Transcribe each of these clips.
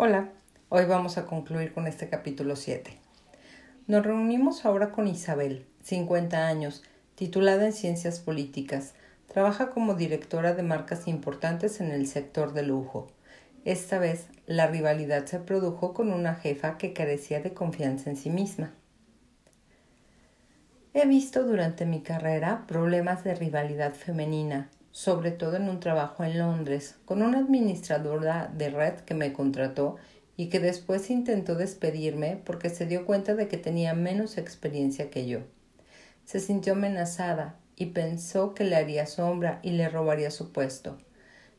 Hola, hoy vamos a concluir con este capítulo 7. Nos reunimos ahora con Isabel, 50 años, titulada en Ciencias Políticas. Trabaja como directora de marcas importantes en el sector de lujo. Esta vez, la rivalidad se produjo con una jefa que carecía de confianza en sí misma. He visto durante mi carrera problemas de rivalidad femenina, sobre todo en un trabajo en Londres, con una administradora de red que me contrató y que después intentó despedirme porque se dio cuenta de que tenía menos experiencia que yo. Se sintió amenazada y pensó que le haría sombra y le robaría su puesto.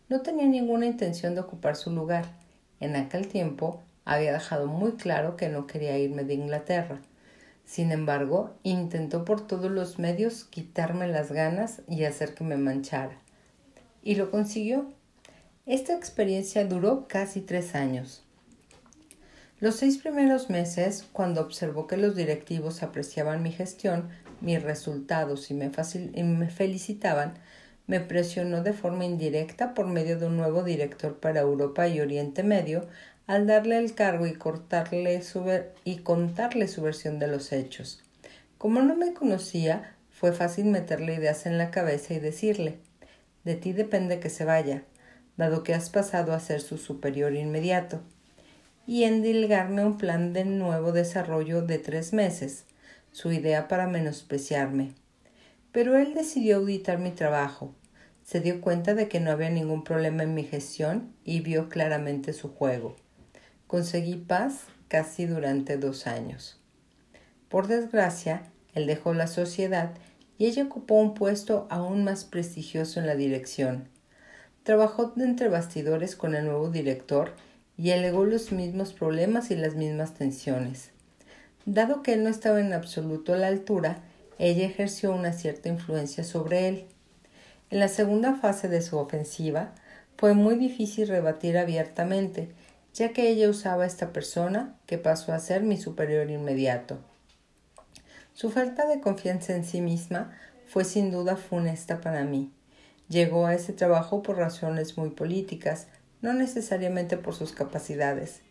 No tenía ninguna intención de ocupar su lugar. En aquel tiempo había dejado muy claro que no quería irme de Inglaterra. Sin embargo, intentó por todos los medios quitarme las ganas y hacer que me manchara y lo consiguió. Esta experiencia duró casi tres años. Los seis primeros meses, cuando observó que los directivos apreciaban mi gestión, mis resultados y me, y me, felicitaban, me presionó de forma indirecta por medio de un nuevo director para Europa y Oriente Medio al darle el cargo y, cortarle su y contarle su versión de los hechos. Como no me conocía, fue fácil meterle ideas en la cabeza y decirle de ti depende que se vaya, dado que has pasado a ser su superior inmediato, y endilgarme un plan de nuevo desarrollo de tres meses, su idea para menospreciarme. Pero él decidió auditar mi trabajo, se dio cuenta de que no había ningún problema en mi gestión y vio claramente su juego. Conseguí paz casi durante dos años. Por desgracia, él dejó la sociedad y ella ocupó un puesto aún más prestigioso en la dirección. Trabajó entre bastidores con el nuevo director y alegó los mismos problemas y las mismas tensiones. Dado que él no estaba en absoluto a la altura, ella ejerció una cierta influencia sobre él. En la segunda fase de su ofensiva, fue muy difícil rebatir abiertamente, ya que ella usaba a esta persona que pasó a ser mi superior inmediato. Su falta de confianza en sí misma fue sin duda funesta para mí. Llegó a ese trabajo por razones muy políticas, no necesariamente por sus capacidades,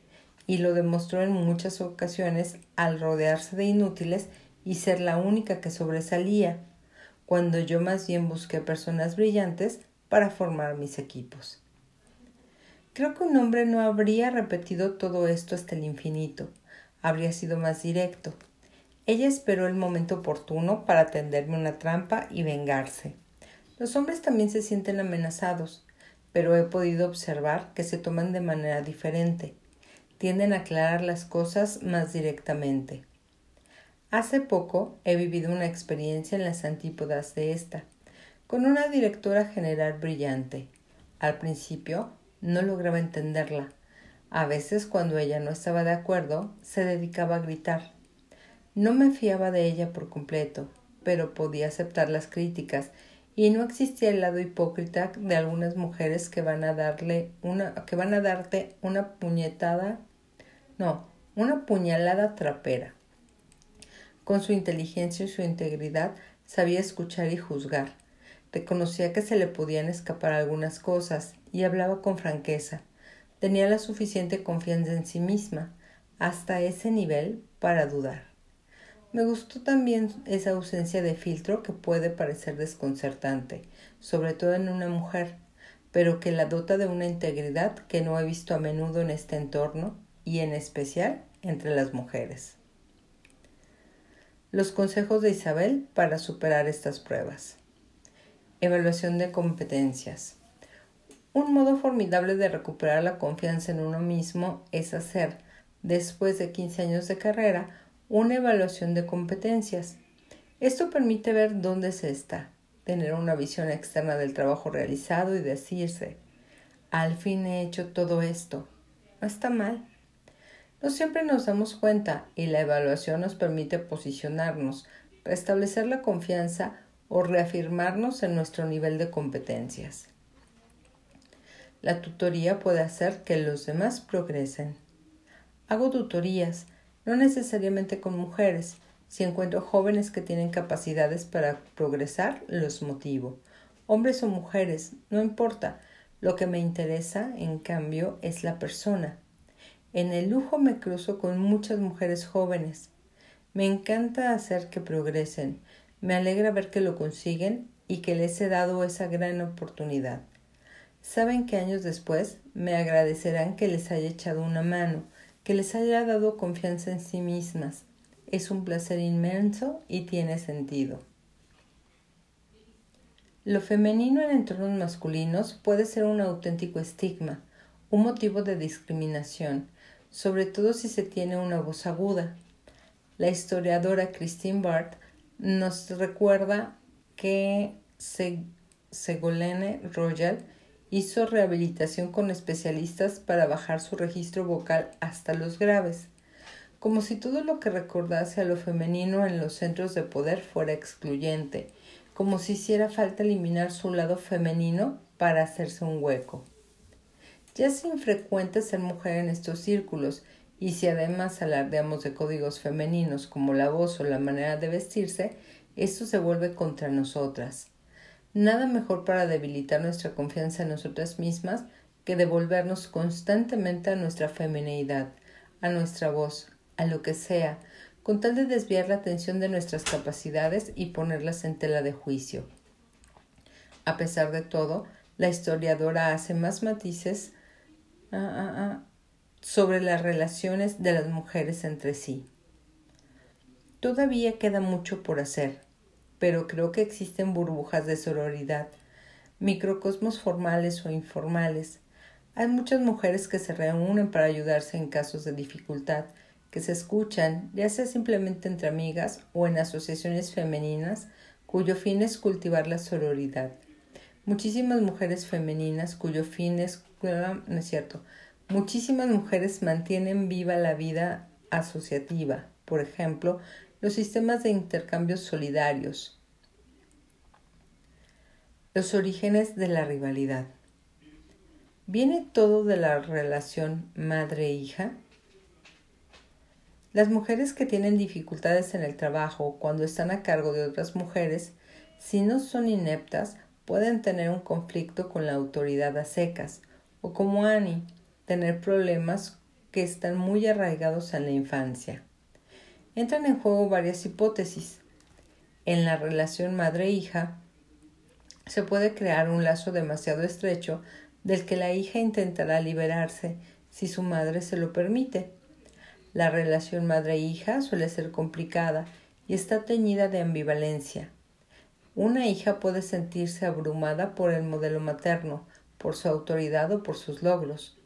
y lo demostró en muchas ocasiones al rodearse de inútiles y ser la única que sobresalía, cuando yo más bien busqué personas brillantes para formar mis equipos. Creo que un hombre no habría repetido todo esto hasta el infinito, habría sido más directo, ella esperó el momento oportuno para tenderme una trampa y vengarse. Los hombres también se sienten amenazados, pero he podido observar que se toman de manera diferente. Tienden a aclarar las cosas más directamente. Hace poco he vivido una experiencia en las antípodas de esta, con una directora general brillante. Al principio no lograba entenderla. A veces cuando ella no estaba de acuerdo, se dedicaba a gritar. No me fiaba de ella por completo, pero podía aceptar las críticas y no existía el lado hipócrita de algunas mujeres que van a darle una que van a darte una puñetada no, una puñalada trapera. Con su inteligencia y su integridad sabía escuchar y juzgar. Reconocía que se le podían escapar algunas cosas y hablaba con franqueza. Tenía la suficiente confianza en sí misma, hasta ese nivel para dudar. Me gustó también esa ausencia de filtro que puede parecer desconcertante, sobre todo en una mujer, pero que la dota de una integridad que no he visto a menudo en este entorno y en especial entre las mujeres. Los consejos de Isabel para superar estas pruebas. Evaluación de competencias. Un modo formidable de recuperar la confianza en uno mismo es hacer, después de 15 años de carrera, una evaluación de competencias. Esto permite ver dónde se está, tener una visión externa del trabajo realizado y decirse, al fin he hecho todo esto. No está mal. No siempre nos damos cuenta y la evaluación nos permite posicionarnos, restablecer la confianza o reafirmarnos en nuestro nivel de competencias. La tutoría puede hacer que los demás progresen. Hago tutorías no necesariamente con mujeres. Si encuentro jóvenes que tienen capacidades para progresar, los motivo. Hombres o mujeres, no importa. Lo que me interesa, en cambio, es la persona. En el lujo me cruzo con muchas mujeres jóvenes. Me encanta hacer que progresen. Me alegra ver que lo consiguen y que les he dado esa gran oportunidad. Saben que años después me agradecerán que les haya echado una mano, que les haya dado confianza en sí mismas. Es un placer inmenso y tiene sentido. Lo femenino en entornos masculinos puede ser un auténtico estigma, un motivo de discriminación, sobre todo si se tiene una voz aguda. La historiadora Christine Barth nos recuerda que Segolene Royal hizo rehabilitación con especialistas para bajar su registro vocal hasta los graves, como si todo lo que recordase a lo femenino en los centros de poder fuera excluyente, como si hiciera falta eliminar su lado femenino para hacerse un hueco. Ya es infrecuente ser mujer en estos círculos, y si además alardeamos de códigos femeninos como la voz o la manera de vestirse, esto se vuelve contra nosotras. Nada mejor para debilitar nuestra confianza en nosotras mismas que devolvernos constantemente a nuestra femineidad, a nuestra voz, a lo que sea, con tal de desviar la atención de nuestras capacidades y ponerlas en tela de juicio. A pesar de todo, la historiadora hace más matices ah, ah, ah, sobre las relaciones de las mujeres entre sí. Todavía queda mucho por hacer pero creo que existen burbujas de sororidad, microcosmos formales o informales. Hay muchas mujeres que se reúnen para ayudarse en casos de dificultad, que se escuchan, ya sea simplemente entre amigas o en asociaciones femeninas, cuyo fin es cultivar la sororidad. Muchísimas mujeres femeninas cuyo fin es no es cierto. Muchísimas mujeres mantienen viva la vida asociativa, por ejemplo, los sistemas de intercambios solidarios, los orígenes de la rivalidad. ¿Viene todo de la relación madre-hija? Las mujeres que tienen dificultades en el trabajo cuando están a cargo de otras mujeres, si no son ineptas, pueden tener un conflicto con la autoridad a secas, o como Annie, tener problemas que están muy arraigados en la infancia entran en juego varias hipótesis. En la relación madre-hija se puede crear un lazo demasiado estrecho del que la hija intentará liberarse si su madre se lo permite. La relación madre-hija suele ser complicada y está teñida de ambivalencia. Una hija puede sentirse abrumada por el modelo materno, por su autoridad o por sus logros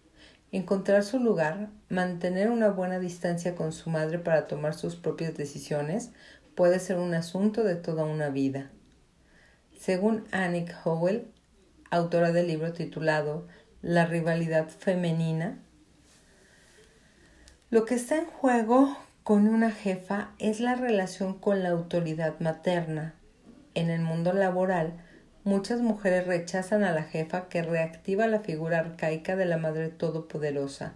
encontrar su lugar, mantener una buena distancia con su madre para tomar sus propias decisiones, puede ser un asunto de toda una vida. Según Annick Howell, autora del libro titulado La rivalidad femenina, lo que está en juego con una jefa es la relación con la autoridad materna. En el mundo laboral, Muchas mujeres rechazan a la jefa que reactiva la figura arcaica de la Madre Todopoderosa.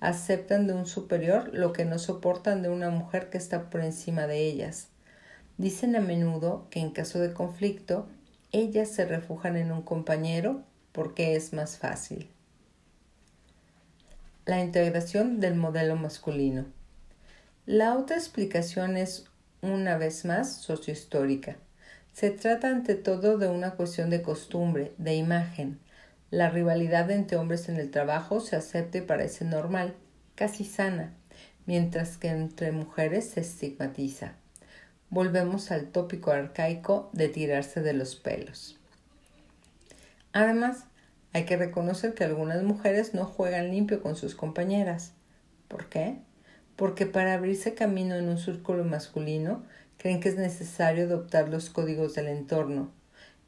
Aceptan de un superior lo que no soportan de una mujer que está por encima de ellas. Dicen a menudo que en caso de conflicto, ellas se refugian en un compañero porque es más fácil. La integración del modelo masculino. La otra explicación es, una vez más, sociohistórica. Se trata ante todo de una cuestión de costumbre, de imagen. La rivalidad entre hombres en el trabajo se acepta y parece normal, casi sana, mientras que entre mujeres se estigmatiza. Volvemos al tópico arcaico de tirarse de los pelos. Además, hay que reconocer que algunas mujeres no juegan limpio con sus compañeras. ¿Por qué? Porque para abrirse camino en un círculo masculino creen que es necesario adoptar los códigos del entorno.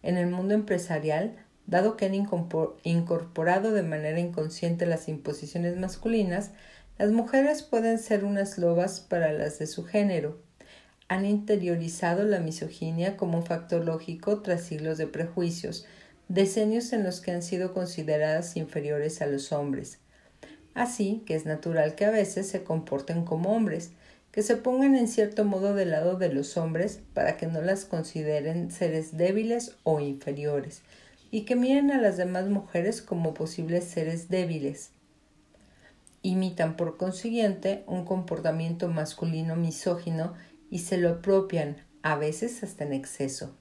En el mundo empresarial, dado que han incorporado de manera inconsciente las imposiciones masculinas, las mujeres pueden ser unas lobas para las de su género. Han interiorizado la misoginia como un factor lógico tras siglos de prejuicios, decenios en los que han sido consideradas inferiores a los hombres. Así que es natural que a veces se comporten como hombres, que se pongan en cierto modo del lado de los hombres para que no las consideren seres débiles o inferiores, y que miren a las demás mujeres como posibles seres débiles. imitan por consiguiente un comportamiento masculino misógino y se lo apropian, a veces hasta en exceso.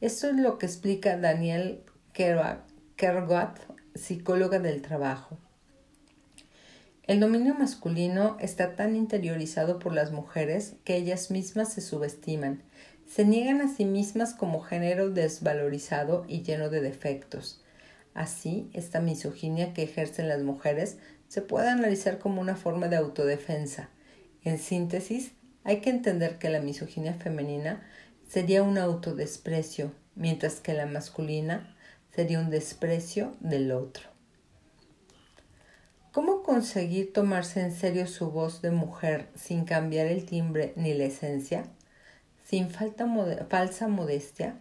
Esto es lo que explica Daniel Kergat, psicóloga del trabajo. El dominio masculino está tan interiorizado por las mujeres que ellas mismas se subestiman, se niegan a sí mismas como género desvalorizado y lleno de defectos. Así, esta misoginia que ejercen las mujeres se puede analizar como una forma de autodefensa. En síntesis, hay que entender que la misoginia femenina sería un autodesprecio, mientras que la masculina sería un desprecio del otro. ¿Cómo conseguir tomarse en serio su voz de mujer sin cambiar el timbre ni la esencia? Sin falsa modestia.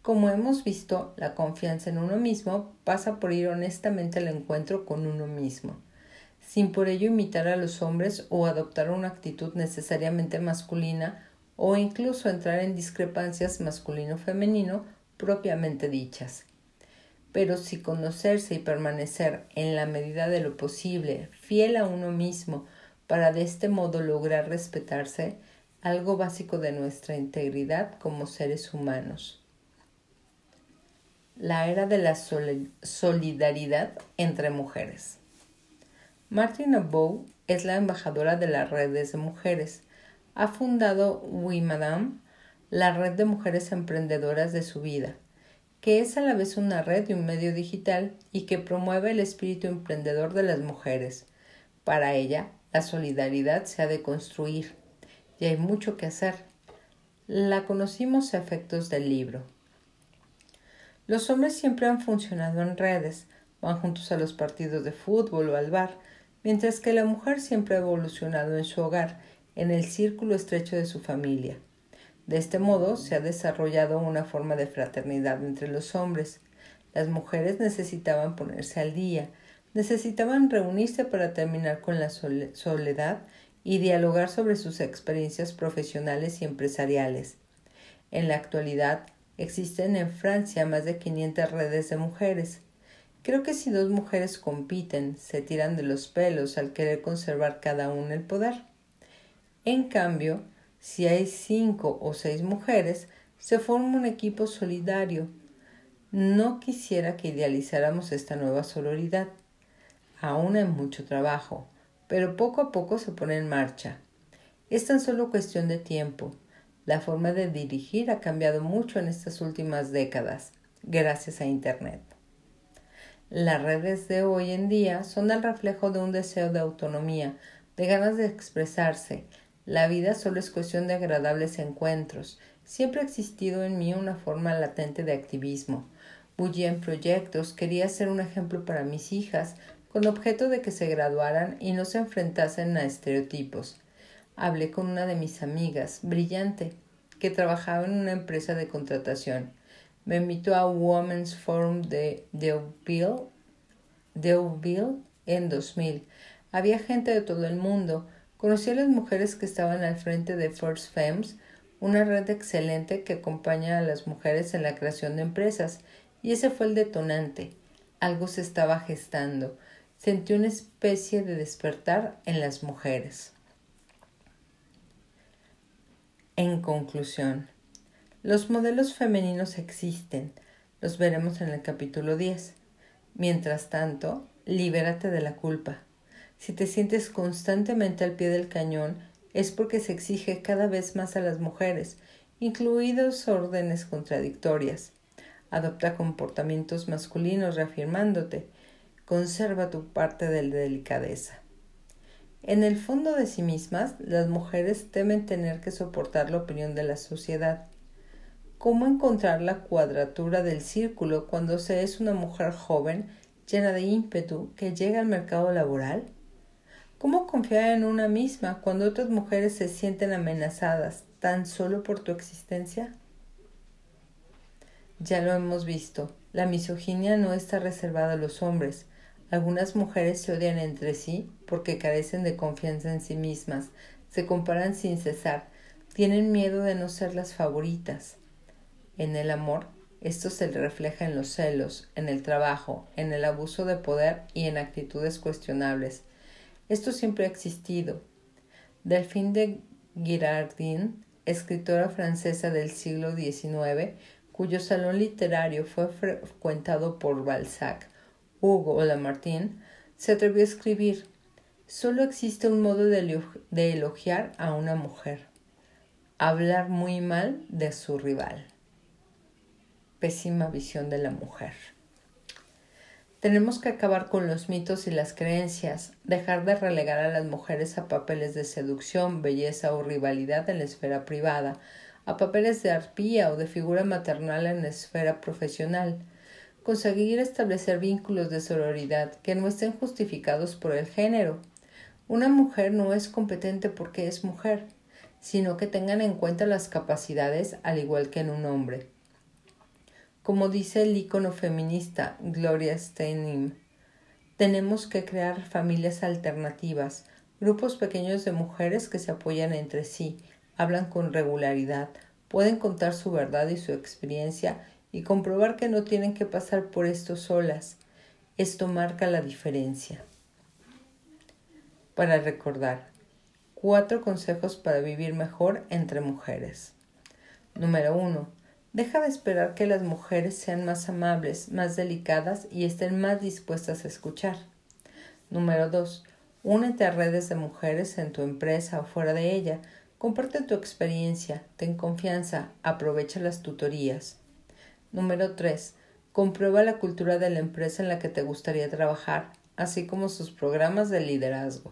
Como hemos visto, la confianza en uno mismo pasa por ir honestamente al encuentro con uno mismo, sin por ello imitar a los hombres o adoptar una actitud necesariamente masculina o incluso entrar en discrepancias masculino-femenino propiamente dichas pero si conocerse y permanecer en la medida de lo posible fiel a uno mismo para de este modo lograr respetarse, algo básico de nuestra integridad como seres humanos. La era de la solidaridad entre mujeres. Martina Bow es la embajadora de las redes de mujeres. Ha fundado We Madame, la red de mujeres emprendedoras de su vida que es a la vez una red y un medio digital y que promueve el espíritu emprendedor de las mujeres. Para ella, la solidaridad se ha de construir y hay mucho que hacer. La conocimos a efectos del libro. Los hombres siempre han funcionado en redes, van juntos a los partidos de fútbol o al bar, mientras que la mujer siempre ha evolucionado en su hogar, en el círculo estrecho de su familia. De este modo se ha desarrollado una forma de fraternidad entre los hombres. Las mujeres necesitaban ponerse al día, necesitaban reunirse para terminar con la soledad y dialogar sobre sus experiencias profesionales y empresariales. En la actualidad existen en Francia más de 500 redes de mujeres. Creo que si dos mujeres compiten, se tiran de los pelos al querer conservar cada una el poder. En cambio, si hay cinco o seis mujeres, se forma un equipo solidario. No quisiera que idealizáramos esta nueva sororidad. Aún hay mucho trabajo, pero poco a poco se pone en marcha. Es tan solo cuestión de tiempo. La forma de dirigir ha cambiado mucho en estas últimas décadas, gracias a Internet. Las redes de hoy en día son el reflejo de un deseo de autonomía, de ganas de expresarse, la vida solo es cuestión de agradables encuentros. Siempre ha existido en mí una forma latente de activismo. Bullía en proyectos, quería ser un ejemplo para mis hijas, con objeto de que se graduaran y no se enfrentasen a estereotipos. Hablé con una de mis amigas, brillante, que trabajaba en una empresa de contratación. Me invitó a Women's Forum de Deauville, Deauville en 2000. Había gente de todo el mundo, Conocí a las mujeres que estaban al frente de First Femmes, una red excelente que acompaña a las mujeres en la creación de empresas, y ese fue el detonante. Algo se estaba gestando. Sentí una especie de despertar en las mujeres. En conclusión, los modelos femeninos existen, los veremos en el capítulo 10. Mientras tanto, libérate de la culpa. Si te sientes constantemente al pie del cañón, es porque se exige cada vez más a las mujeres, incluidos órdenes contradictorias. Adopta comportamientos masculinos reafirmándote. Conserva tu parte de la delicadeza. En el fondo de sí mismas, las mujeres temen tener que soportar la opinión de la sociedad. ¿Cómo encontrar la cuadratura del círculo cuando se es una mujer joven, llena de ímpetu, que llega al mercado laboral? ¿Cómo confiar en una misma cuando otras mujeres se sienten amenazadas tan solo por tu existencia? Ya lo hemos visto, la misoginia no está reservada a los hombres. Algunas mujeres se odian entre sí porque carecen de confianza en sí mismas, se comparan sin cesar, tienen miedo de no ser las favoritas. En el amor, Esto se refleja en los celos, en el trabajo, en el abuso de poder y en actitudes cuestionables. Esto siempre ha existido. Delphine de Girardin, escritora francesa del siglo XIX, cuyo salón literario fue frecuentado por Balzac, Hugo Lamartine, se atrevió a escribir Solo existe un modo de elogiar a una mujer, hablar muy mal de su rival pésima visión de la mujer. Tenemos que acabar con los mitos y las creencias, dejar de relegar a las mujeres a papeles de seducción, belleza o rivalidad en la esfera privada, a papeles de arpía o de figura maternal en la esfera profesional, conseguir establecer vínculos de sororidad que no estén justificados por el género. Una mujer no es competente porque es mujer, sino que tengan en cuenta las capacidades al igual que en un hombre. Como dice el ícono feminista Gloria Steinem, tenemos que crear familias alternativas, grupos pequeños de mujeres que se apoyan entre sí, hablan con regularidad, pueden contar su verdad y su experiencia y comprobar que no tienen que pasar por esto solas. Esto marca la diferencia. Para recordar, cuatro consejos para vivir mejor entre mujeres. Número uno Deja de esperar que las mujeres sean más amables, más delicadas y estén más dispuestas a escuchar. Número 2. Únete a redes de mujeres en tu empresa o fuera de ella. Comparte tu experiencia, ten confianza, aprovecha las tutorías. Número 3. Comprueba la cultura de la empresa en la que te gustaría trabajar, así como sus programas de liderazgo.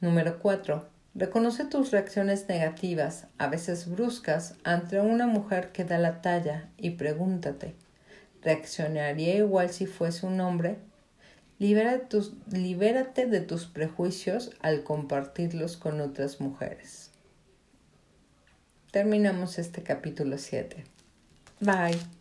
Número 4. Reconoce tus reacciones negativas, a veces bruscas, ante una mujer que da la talla y pregúntate, ¿reaccionaría igual si fuese un hombre? libérate de tus prejuicios al compartirlos con otras mujeres. Terminamos este capítulo 7. Bye.